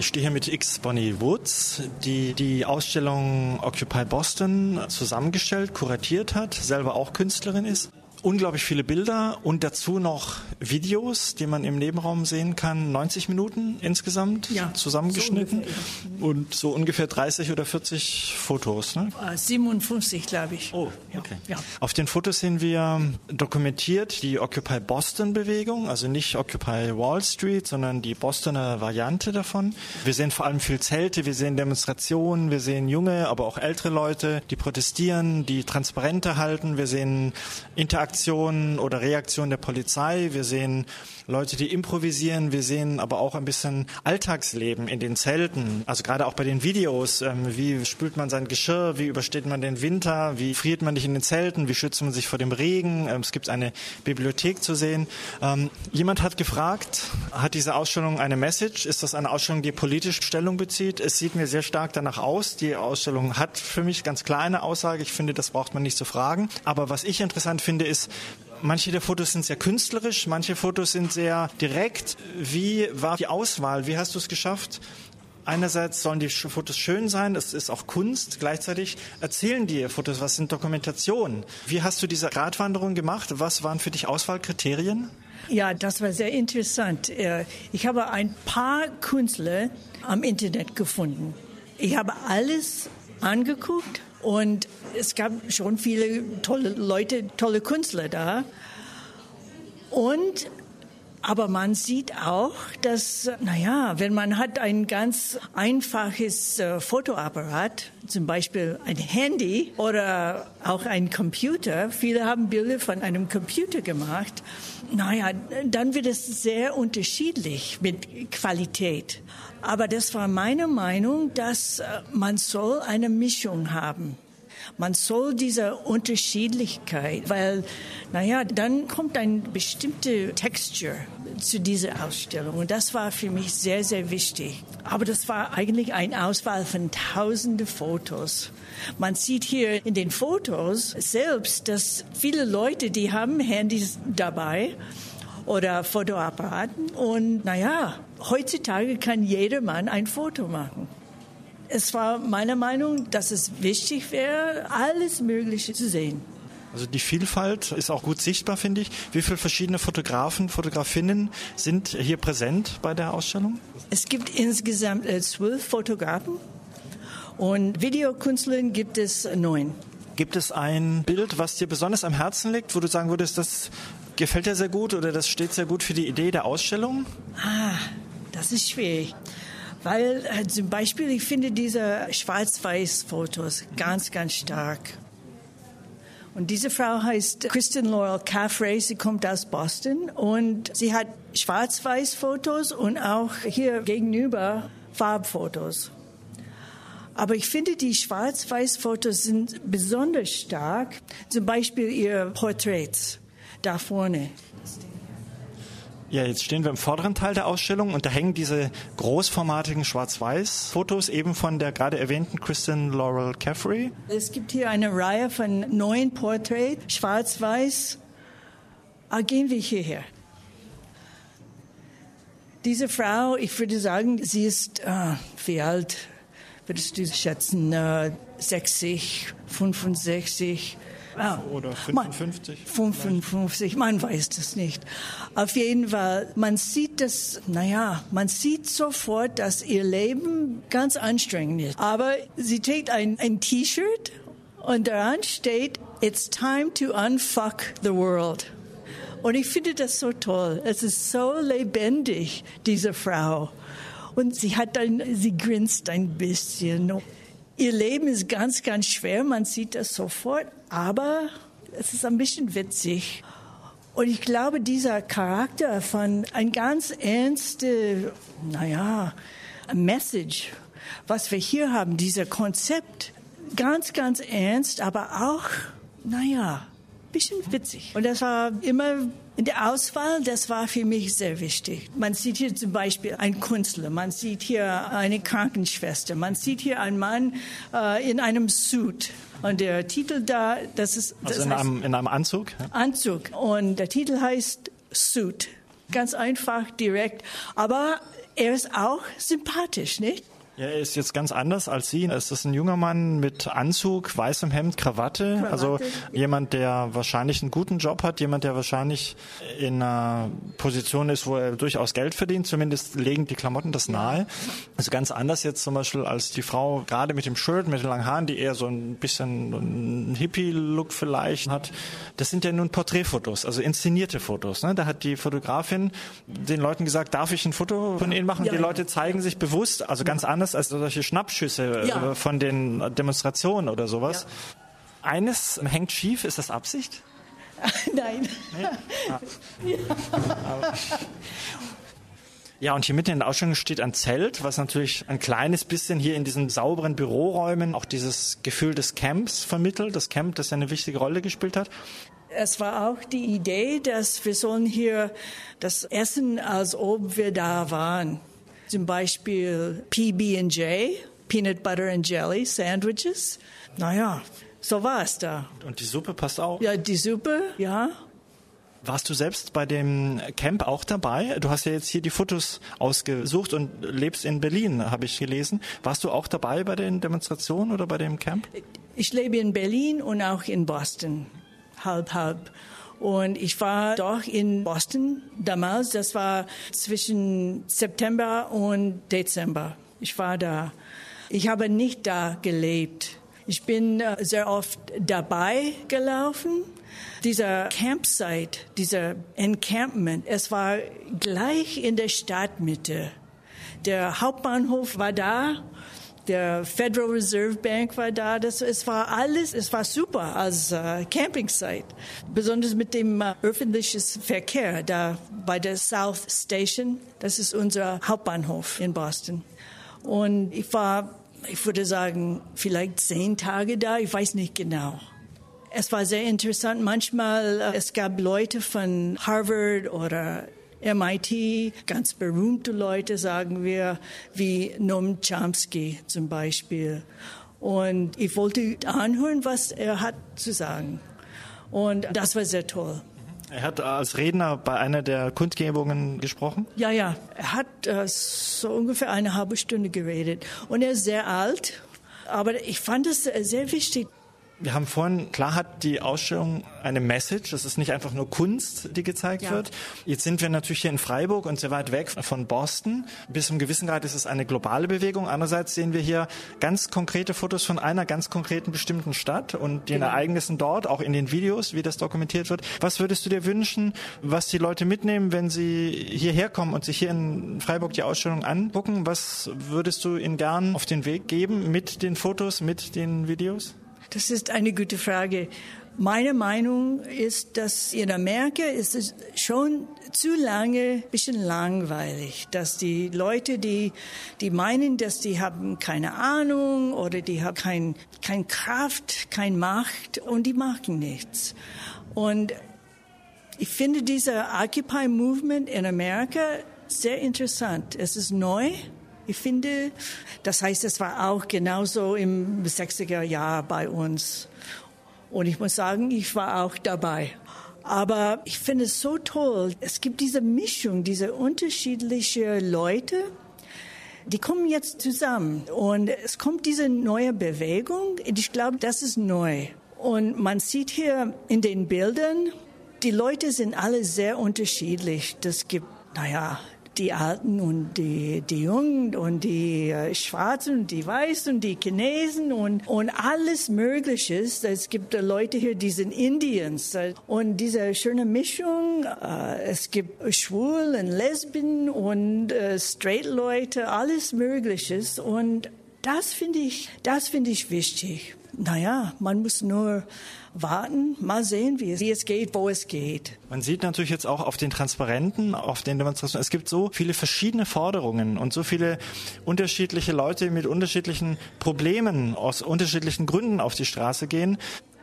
Ich stehe hier mit X Bonnie Woods, die die Ausstellung Occupy Boston zusammengestellt, kuratiert hat, selber auch Künstlerin ist unglaublich viele Bilder und dazu noch Videos, die man im Nebenraum sehen kann. 90 Minuten insgesamt ja, zusammengeschnitten so und so ungefähr 30 oder 40 Fotos. Ne? 57, äh, glaube ich. Oh, okay. Ja. Auf den Fotos sehen wir dokumentiert die Occupy Boston Bewegung, also nicht Occupy Wall Street, sondern die Bostoner Variante davon. Wir sehen vor allem viel Zelte, wir sehen Demonstrationen, wir sehen junge, aber auch ältere Leute, die protestieren, die Transparente halten, wir sehen Interaktionen Aktionen oder Reaktionen der Polizei. Wir sehen Leute, die improvisieren. Wir sehen aber auch ein bisschen Alltagsleben in den Zelten. Also gerade auch bei den Videos. Ähm, wie spült man sein Geschirr? Wie übersteht man den Winter? Wie friert man nicht in den Zelten? Wie schützt man sich vor dem Regen? Ähm, es gibt eine Bibliothek zu sehen. Ähm, jemand hat gefragt, hat diese Ausstellung eine Message? Ist das eine Ausstellung, die politisch Stellung bezieht? Es sieht mir sehr stark danach aus. Die Ausstellung hat für mich ganz klar eine Aussage. Ich finde, das braucht man nicht zu fragen. Aber was ich interessant finde, ist, ist, manche der Fotos sind sehr künstlerisch, manche Fotos sind sehr direkt. Wie war die Auswahl? Wie hast du es geschafft? Einerseits sollen die Fotos schön sein, es ist auch Kunst. Gleichzeitig erzählen die Fotos, was sind Dokumentationen? Wie hast du diese Radwanderung gemacht? Was waren für dich Auswahlkriterien? Ja, das war sehr interessant. Äh, ich habe ein paar Künstler am Internet gefunden. Ich habe alles angeguckt und es gab schon viele tolle Leute, tolle Künstler da. Und aber man sieht auch, dass, naja, wenn man hat ein ganz einfaches äh, Fotoapparat, zum Beispiel ein Handy oder auch ein Computer, viele haben Bilder von einem Computer gemacht, naja, dann wird es sehr unterschiedlich mit Qualität. Aber das war meine Meinung, dass äh, man soll eine Mischung haben. Man soll diese Unterschiedlichkeit, weil, naja, dann kommt eine bestimmte Texture zu dieser Ausstellung. Und das war für mich sehr, sehr wichtig. Aber das war eigentlich eine Auswahl von tausende Fotos. Man sieht hier in den Fotos selbst, dass viele Leute, die haben Handys dabei oder Fotoapparaten. Und naja, heutzutage kann jedermann ein Foto machen. Es war meine Meinung, dass es wichtig wäre, alles Mögliche zu sehen. Also die Vielfalt ist auch gut sichtbar, finde ich. Wie viele verschiedene Fotografen, Fotografinnen sind hier präsent bei der Ausstellung? Es gibt insgesamt äh, zwölf Fotografen und Videokünstlerinnen gibt es neun. Gibt es ein Bild, was dir besonders am Herzen liegt, wo du sagen würdest, das gefällt dir sehr gut oder das steht sehr gut für die Idee der Ausstellung? Ah, das ist schwierig. Weil äh, zum Beispiel, ich finde diese Schwarz-Weiß-Fotos ganz, ganz stark. Und diese Frau heißt Kristen Laurel Caffrey, sie kommt aus Boston und sie hat Schwarz-Weiß-Fotos und auch hier gegenüber Farbfotos. Aber ich finde, die Schwarz-Weiß-Fotos sind besonders stark. Zum Beispiel ihr Porträts da vorne. Ja, jetzt stehen wir im vorderen Teil der Ausstellung und da hängen diese großformatigen Schwarz-Weiß-Fotos eben von der gerade erwähnten Kristen Laurel Caffrey. Es gibt hier eine Reihe von neun Porträts, Schwarz-Weiß. Ah, gehen wir hierher. Diese Frau, ich würde sagen, sie ist, äh, wie alt würdest du schätzen, äh, 60, 65? Oder 55? 55, man weiß das nicht. Auf jeden Fall, man sieht das, naja, man sieht sofort, dass ihr Leben ganz anstrengend ist. Aber sie trägt ein, ein T-Shirt und daran steht, It's time to unfuck the world. Und ich finde das so toll. Es ist so lebendig, diese Frau. Und sie hat ein, sie grinst ein bisschen. Ihr Leben ist ganz, ganz schwer, man sieht das sofort, aber es ist ein bisschen witzig. Und ich glaube, dieser Charakter von ein ganz ernste, naja, Message, was wir hier haben, dieser Konzept, ganz, ganz ernst, aber auch, naja, bisschen witzig. Und das war immer in der Auswahl, das war für mich sehr wichtig. Man sieht hier zum Beispiel einen Künstler, man sieht hier eine Krankenschwester, man sieht hier einen Mann äh, in einem Suit. Und der Titel da, das ist... Das also in, heißt, einem, in einem Anzug? Anzug. Und der Titel heißt Suit. Ganz einfach, direkt. Aber er ist auch sympathisch, nicht? Ja, er ist jetzt ganz anders als Sie. Es ist ein junger Mann mit Anzug, weißem Hemd, Krawatte. Krawatte. Also jemand, der wahrscheinlich einen guten Job hat, jemand, der wahrscheinlich in einer Position ist, wo er durchaus Geld verdient. Zumindest legen die Klamotten das nahe. Also ganz anders jetzt zum Beispiel als die Frau, gerade mit dem Shirt, mit den langen Haaren, die eher so ein bisschen einen Hippie-Look vielleicht hat. Das sind ja nun Porträtfotos, also inszenierte Fotos. Ne? Da hat die Fotografin den Leuten gesagt, darf ich ein Foto von Ihnen machen? Ja, die Leute zeigen sich bewusst, also ganz anders anders als solche Schnappschüsse ja. Äh, von den Demonstrationen oder sowas. Ja. Eines hängt schief, ist das Absicht? Nein. Nee? Ah. Ja. Ja, und hier mitten in der Ausstellung steht ein Zelt, was natürlich ein kleines bisschen hier in diesen sauberen Büroräumen auch dieses Gefühl des Camps vermittelt. Das Camp, das eine wichtige Rolle gespielt hat. Es war auch die Idee, dass wir sollen hier das essen, als ob wir da waren. Zum Beispiel PB&J, Peanut Butter and Jelly Sandwiches. Naja, so war es da. Und die Suppe passt auch? Ja, die Suppe, ja. Warst du selbst bei dem Camp auch dabei? Du hast ja jetzt hier die Fotos ausgesucht und lebst in Berlin, habe ich gelesen. Warst du auch dabei bei den Demonstrationen oder bei dem Camp? Ich lebe in Berlin und auch in Boston, halb, halb. Und ich war doch in Boston damals. Das war zwischen September und Dezember. Ich war da. Ich habe nicht da gelebt. Ich bin äh, sehr oft dabei gelaufen. Dieser Campsite, dieser Encampment, es war gleich in der Stadtmitte. Der Hauptbahnhof war da der Federal Reserve Bank war da. Das, es war alles, es war super als äh, Campingsite. Besonders mit dem äh, öffentlichen Verkehr da bei der South Station. Das ist unser Hauptbahnhof in Boston. Und ich war, ich würde sagen, vielleicht zehn Tage da. Ich weiß nicht genau. Es war sehr interessant. Manchmal, äh, es gab Leute von Harvard oder MIT, ganz berühmte Leute, sagen wir, wie Noam Chomsky zum Beispiel. Und ich wollte anhören, was er hat zu sagen. Und das war sehr toll. Er hat als Redner bei einer der Kundgebungen gesprochen? Ja, ja. Er hat äh, so ungefähr eine halbe Stunde geredet. Und er ist sehr alt. Aber ich fand es sehr wichtig, wir haben vorhin, klar hat die Ausstellung eine Message, das ist nicht einfach nur Kunst, die gezeigt ja. wird. Jetzt sind wir natürlich hier in Freiburg und sehr weit weg von Boston. Bis zum gewissen Grad ist es eine globale Bewegung. Andererseits sehen wir hier ganz konkrete Fotos von einer ganz konkreten bestimmten Stadt und den genau. Ereignissen dort, auch in den Videos, wie das dokumentiert wird. Was würdest du dir wünschen, was die Leute mitnehmen, wenn sie hierher kommen und sich hier in Freiburg die Ausstellung angucken? Was würdest du ihnen gern auf den Weg geben mit den Fotos, mit den Videos? Das ist eine gute Frage. Meine Meinung ist, dass in Amerika ist es schon zu lange ein bisschen langweilig, dass die Leute, die, die meinen, dass die haben keine Ahnung oder die haben kein, kein Kraft, keine Macht und die machen nichts. Und ich finde dieser Occupy Movement in Amerika sehr interessant. Es ist neu ich finde, das heißt, es war auch genauso im 60er Jahr bei uns. Und ich muss sagen, ich war auch dabei. Aber ich finde es so toll. Es gibt diese Mischung, diese unterschiedlichen Leute, die kommen jetzt zusammen. Und es kommt diese neue Bewegung. Und ich glaube, das ist neu. Und man sieht hier in den Bildern, die Leute sind alle sehr unterschiedlich. Das gibt, naja, die Alten und die, die Jungen und die äh, Schwarzen und die Weißen und die Chinesen und, und alles Mögliche. Es gibt Leute hier, die sind Indians. Und diese schöne Mischung, äh, es gibt Schwul und Lesben und äh, Straight Leute, alles Mögliche. Und das finde ich, das finde ich wichtig. Naja, man muss nur warten, mal sehen, wie es, wie es geht, wo es geht. Man sieht natürlich jetzt auch auf den Transparenten, auf den Demonstrationen, es gibt so viele verschiedene Forderungen und so viele unterschiedliche Leute mit unterschiedlichen Problemen aus unterschiedlichen Gründen auf die Straße gehen.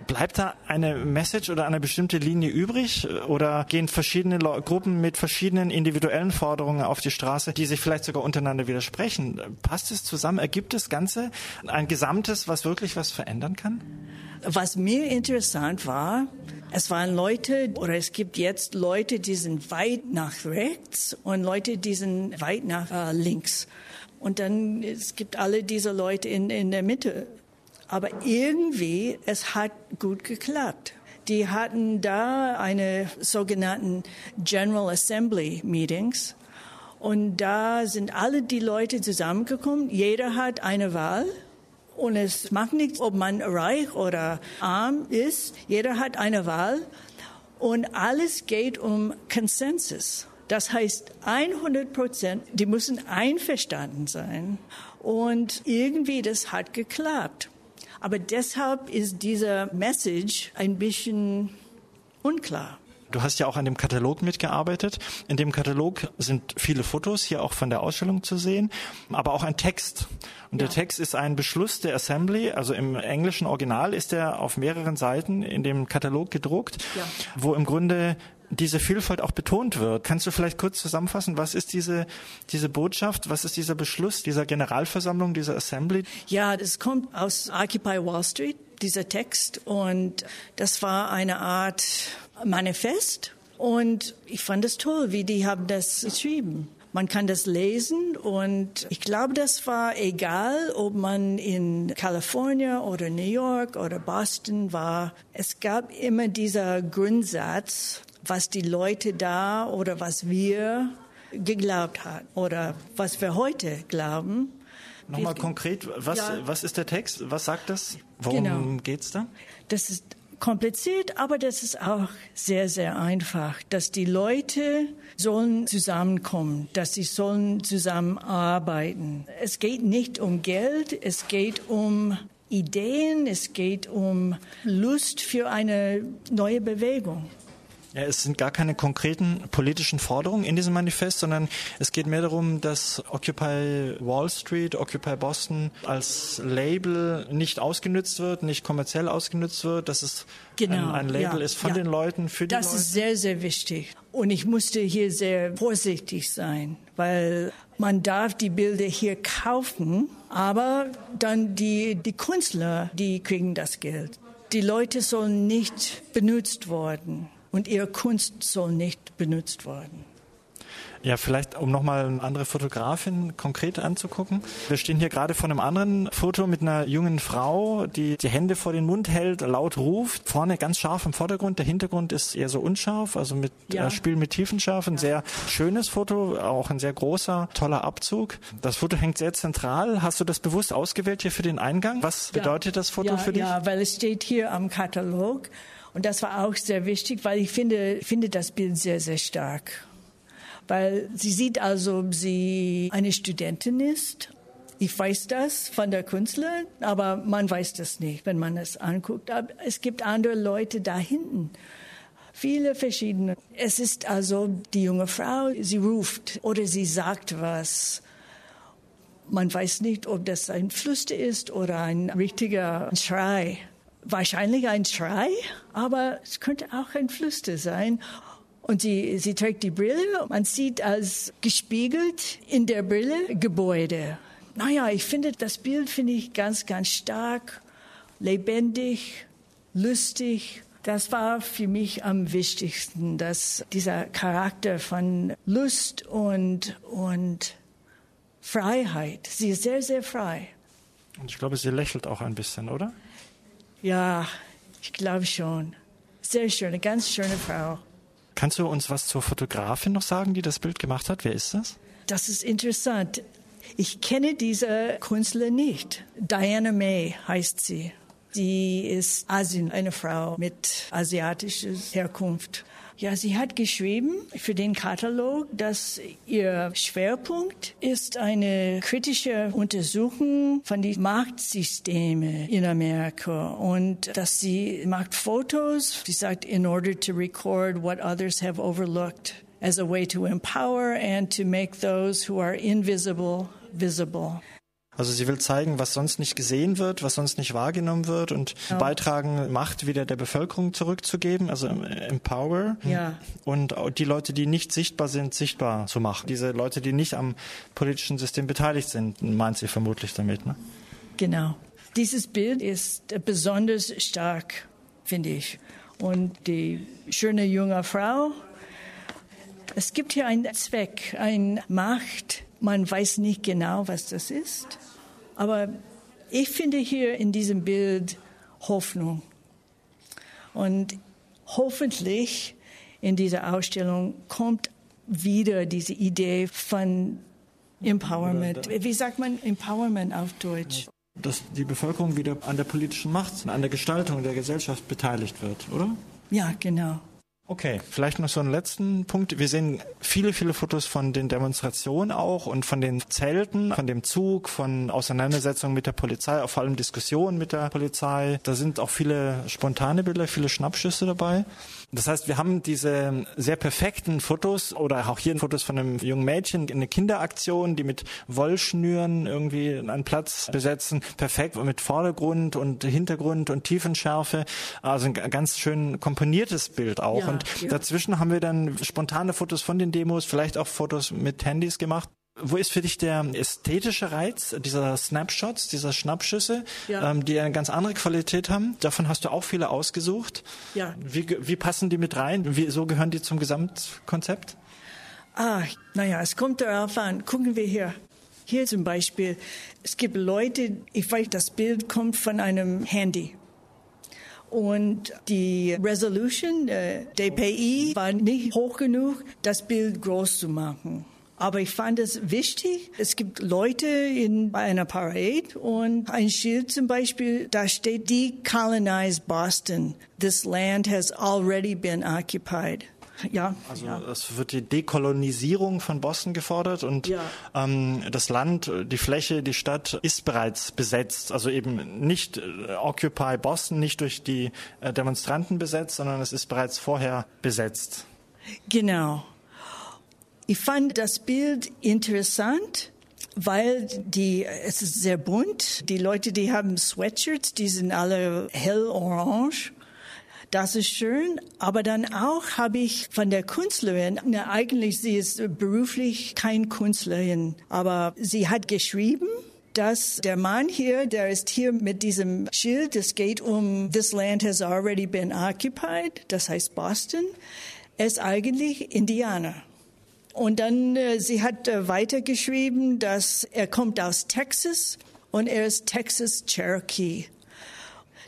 Bleibt da eine Message oder eine bestimmte Linie übrig oder gehen verschiedene Gruppen mit verschiedenen individuellen Forderungen auf die Straße, die sich vielleicht sogar untereinander widersprechen? Passt es zusammen? Ergibt das Ganze ein Gesamtes, was wirklich was verändern kann? Was mir interessant war, es waren Leute, oder es gibt jetzt Leute, die sind weit nach rechts und Leute, die sind weit nach äh, links. Und dann, es gibt alle diese Leute in, in der Mitte. Aber irgendwie, es hat gut geklappt. Die hatten da eine sogenannten General Assembly Meetings. Und da sind alle die Leute zusammengekommen. Jeder hat eine Wahl. Und es macht nichts, ob man reich oder arm ist. Jeder hat eine Wahl. Und alles geht um Konsensus. Das heißt, 100 Prozent, die müssen einverstanden sein. Und irgendwie, das hat geklappt. Aber deshalb ist diese Message ein bisschen unklar. Du hast ja auch an dem Katalog mitgearbeitet. In dem Katalog sind viele Fotos, hier auch von der Ausstellung zu sehen, aber auch ein Text. Und ja. der Text ist ein Beschluss der Assembly, also im englischen Original ist er auf mehreren Seiten in dem Katalog gedruckt, ja. wo im Grunde diese Vielfalt auch betont wird. Kannst du vielleicht kurz zusammenfassen, was ist diese, diese Botschaft, was ist dieser Beschluss dieser Generalversammlung, dieser Assembly? Ja, das kommt aus Occupy Wall Street, dieser Text. Und das war eine Art Manifest. Und ich fand es toll, wie die haben das geschrieben. Man kann das lesen und ich glaube, das war egal, ob man in Kalifornien oder New York oder Boston war. Es gab immer dieser Grundsatz, was die Leute da oder was wir geglaubt haben oder was wir heute glauben. Nochmal konkret, was, ja. was ist der Text? Was sagt das? Worum genau. geht's da? Das ist kompliziert, aber das ist auch sehr, sehr einfach, dass die Leute sollen zusammenkommen, dass sie sollen zusammenarbeiten. Es geht nicht um Geld, es geht um Ideen, es geht um Lust für eine neue Bewegung. Ja, es sind gar keine konkreten politischen Forderungen in diesem Manifest, sondern es geht mehr darum, dass Occupy Wall Street, Occupy Boston als Label nicht ausgenutzt wird, nicht kommerziell ausgenutzt wird, dass es genau, ein, ein, Label ja, ist von ja. den Leuten für die das Leute. Das ist sehr, sehr wichtig. Und ich musste hier sehr vorsichtig sein, weil man darf die Bilder hier kaufen, aber dann die, die Künstler, die kriegen das Geld. Die Leute sollen nicht benutzt worden und ihre Kunst soll nicht benutzt werden. Ja, vielleicht, um nochmal eine andere Fotografin konkret anzugucken. Wir stehen hier gerade vor einem anderen Foto mit einer jungen Frau, die die Hände vor den Mund hält, laut ruft. Vorne ganz scharf im Vordergrund. Der Hintergrund ist eher so unscharf, also mit ja. äh, Spiel mit Tiefenschärfe. Ein ja. sehr schönes Foto, auch ein sehr großer, toller Abzug. Das Foto hängt sehr zentral. Hast du das bewusst ausgewählt hier für den Eingang? Was ja. bedeutet das Foto für dich? Ja, weil es steht hier am Katalog. Und das war auch sehr wichtig, weil ich finde, finde das Bild sehr, sehr stark. Weil sie sieht also, ob sie eine Studentin ist. Ich weiß das von der Künstler, aber man weiß das nicht, wenn man es anguckt. Aber es gibt andere Leute da hinten. Viele verschiedene. Es ist also die junge Frau, sie ruft oder sie sagt was. Man weiß nicht, ob das ein Flüster ist oder ein richtiger Schrei wahrscheinlich ein Schrei, aber es könnte auch ein Flüster sein. Und sie, sie trägt die Brille. Man sieht als gespiegelt in der Brille Gebäude. Naja, ich finde, das Bild finde ich ganz, ganz stark, lebendig, lustig. Das war für mich am wichtigsten, dass dieser Charakter von Lust und, und Freiheit, sie ist sehr, sehr frei. Und ich glaube, sie lächelt auch ein bisschen, oder? Ja, ich glaube schon. Sehr schöne, ganz schöne Frau. Kannst du uns was zur Fotografin noch sagen, die das Bild gemacht hat? Wer ist das? Das ist interessant. Ich kenne diese Künstler nicht. Diana May heißt sie. Sie ist Asien, eine Frau mit asiatischer Herkunft. Ja, sie hat geschrieben für den Katalog, dass ihr Schwerpunkt ist eine kritische Untersuchung von den Machtsystemen in Amerika und dass sie macht Fotos. Sie sagt, in order to record what others have overlooked as a way to empower and to make those who are invisible visible. Also sie will zeigen, was sonst nicht gesehen wird, was sonst nicht wahrgenommen wird und ja. beitragen, Macht wieder der Bevölkerung zurückzugeben, also empower. Ja. Und die Leute, die nicht sichtbar sind, sichtbar zu machen. Diese Leute, die nicht am politischen System beteiligt sind, meint sie vermutlich damit. Ne? Genau. Dieses Bild ist besonders stark, finde ich. Und die schöne junge Frau, es gibt hier einen Zweck, eine Macht. Man weiß nicht genau, was das ist. Aber ich finde hier in diesem Bild Hoffnung. Und hoffentlich in dieser Ausstellung kommt wieder diese Idee von Empowerment. Wie sagt man Empowerment auf Deutsch? Dass die Bevölkerung wieder an der politischen Macht, an der Gestaltung der Gesellschaft beteiligt wird, oder? Ja, genau. Okay, vielleicht noch so einen letzten Punkt. Wir sehen viele, viele Fotos von den Demonstrationen auch und von den Zelten, von dem Zug, von Auseinandersetzungen mit der Polizei, auch vor allem Diskussionen mit der Polizei. Da sind auch viele spontane Bilder, viele Schnappschüsse dabei. Das heißt, wir haben diese sehr perfekten Fotos oder auch hier Fotos von einem jungen Mädchen, eine Kinderaktion, die mit Wollschnüren irgendwie einen Platz besetzen, perfekt mit Vordergrund und Hintergrund und Tiefenschärfe. Also ein ganz schön komponiertes Bild auch. Ja, und ja. dazwischen haben wir dann spontane Fotos von den Demos, vielleicht auch Fotos mit Handys gemacht. Wo ist für dich der ästhetische Reiz dieser Snapshots, dieser Schnappschüsse, ja. ähm, die eine ganz andere Qualität haben? Davon hast du auch viele ausgesucht. Ja. Wie, wie passen die mit rein? Wieso gehören die zum Gesamtkonzept? Ah, naja, es kommt darauf an. Gucken wir hier. Hier zum Beispiel, es gibt Leute, ich weiß, das Bild kommt von einem Handy. Und die Resolution, äh, DPI, war nicht hoch genug, das Bild groß zu machen. Aber ich fand es wichtig. Es gibt Leute in, bei einer Parade und ein Schild zum Beispiel, da steht Decolonize Boston. This land has already been occupied. Ja. Also ja. es wird die Dekolonisierung von Boston gefordert und ja. ähm, das Land, die Fläche, die Stadt ist bereits besetzt. Also eben nicht äh, Occupy Boston, nicht durch die äh, Demonstranten besetzt, sondern es ist bereits vorher besetzt. Genau. Ich fand das Bild interessant, weil die, es ist sehr bunt. Die Leute, die haben Sweatshirts, die sind alle hell orange. Das ist schön, aber dann auch habe ich von der Künstlerin, na, eigentlich sie ist beruflich kein Künstlerin, aber sie hat geschrieben, dass der Mann hier, der ist hier mit diesem Schild, es geht um This land has already been occupied, das heißt Boston, ist eigentlich Indianer. Und dann, äh, sie hat äh, weitergeschrieben, dass er kommt aus Texas und er ist Texas Cherokee.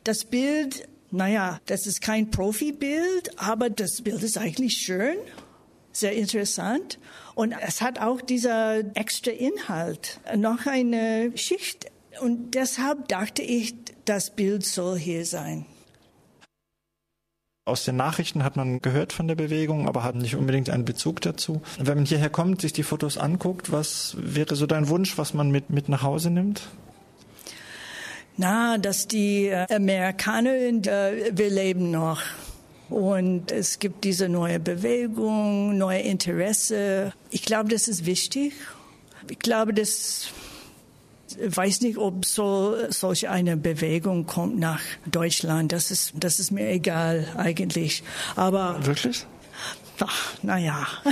Das Bild, naja, das ist kein Profibild, aber das Bild ist eigentlich schön, sehr interessant. Und es hat auch dieser extra Inhalt, noch eine Schicht. Und deshalb dachte ich, das Bild soll hier sein. Aus den Nachrichten hat man gehört von der Bewegung, aber hat nicht unbedingt einen Bezug dazu. Wenn man hierher kommt, sich die Fotos anguckt, was wäre so dein Wunsch, was man mit, mit nach Hause nimmt? Na, dass die Amerikaner, äh, wir leben noch. Und es gibt diese neue Bewegung, neue Interesse. Ich glaube, das ist wichtig. Ich glaube, das weiß nicht, ob so solch eine Bewegung kommt nach Deutschland. Das ist, das ist mir egal eigentlich. Aber wirklich? Ach, naja.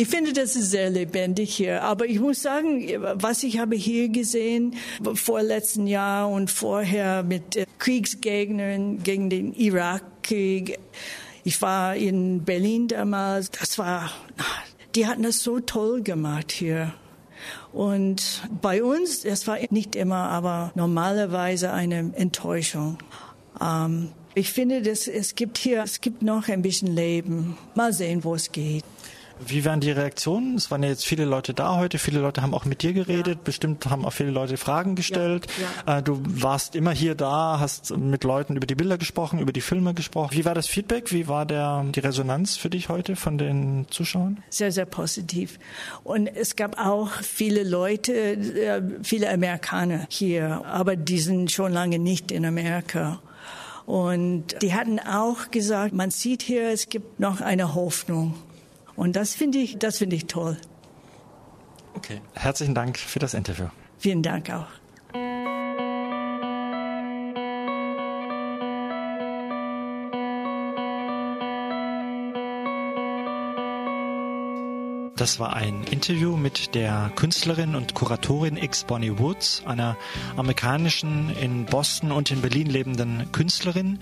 Ich finde, das ist sehr lebendig hier. Aber ich muss sagen, was ich habe hier gesehen, vor letzten Jahr und vorher mit äh, Kriegsgegnern gegen den Irakkrieg. Ich war in Berlin damals. Das war, die hatten das so toll gemacht hier. Und bei uns, das war nicht immer, aber normalerweise eine Enttäuschung. Ähm, ich finde, dass es gibt hier, es gibt noch ein bisschen Leben. Mal sehen, wo es geht. Wie waren die Reaktionen? Es waren ja jetzt viele Leute da heute. Viele Leute haben auch mit dir geredet. Ja. Bestimmt haben auch viele Leute Fragen gestellt. Ja. Äh, du warst immer hier da, hast mit Leuten über die Bilder gesprochen, über die Filme gesprochen. Wie war das Feedback? Wie war der, die Resonanz für dich heute von den Zuschauern? Sehr, sehr positiv. Und es gab auch viele Leute, äh, viele Amerikaner hier, aber die sind schon lange nicht in Amerika. Und die hatten auch gesagt, man sieht hier, es gibt noch eine Hoffnung. Und das finde ich, das finde ich toll. Okay. Herzlichen Dank für das Interview. Vielen Dank auch. Das war ein Interview mit der Künstlerin und Kuratorin X Bonnie Woods, einer amerikanischen in Boston und in Berlin lebenden Künstlerin,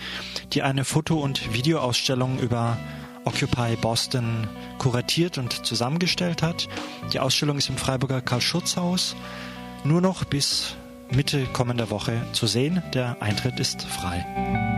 die eine Foto- und Videoausstellung über Occupy Boston kuratiert und zusammengestellt hat. Die Ausstellung ist im Freiburger Karl-Schurz-Haus nur noch bis Mitte kommender Woche zu sehen. Der Eintritt ist frei.